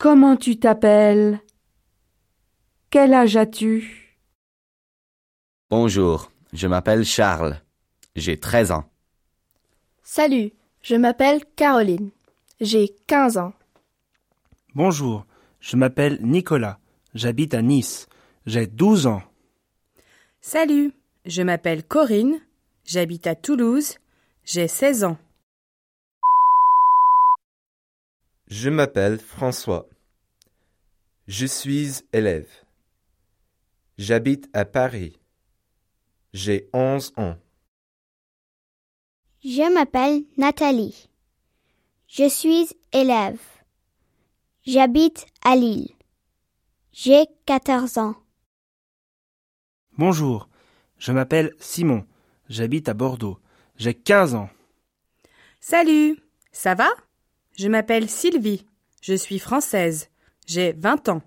Comment tu t'appelles? Quel âge as-tu? Bonjour, je m'appelle Charles. J'ai 13 ans. Salut, je m'appelle Caroline. J'ai 15 ans. Bonjour, je m'appelle Nicolas. J'habite à Nice. J'ai 12 ans. Salut, je m'appelle Corinne. J'habite à Toulouse. J'ai 16 ans. Je m'appelle François. Je suis élève. J'habite à Paris. J'ai 11 ans. Je m'appelle Nathalie. Je suis élève. J'habite à Lille. J'ai 14 ans. Bonjour, je m'appelle Simon. J'habite à Bordeaux. J'ai 15 ans. Salut, ça va? Je m'appelle Sylvie. Je suis française. J'ai 20 ans.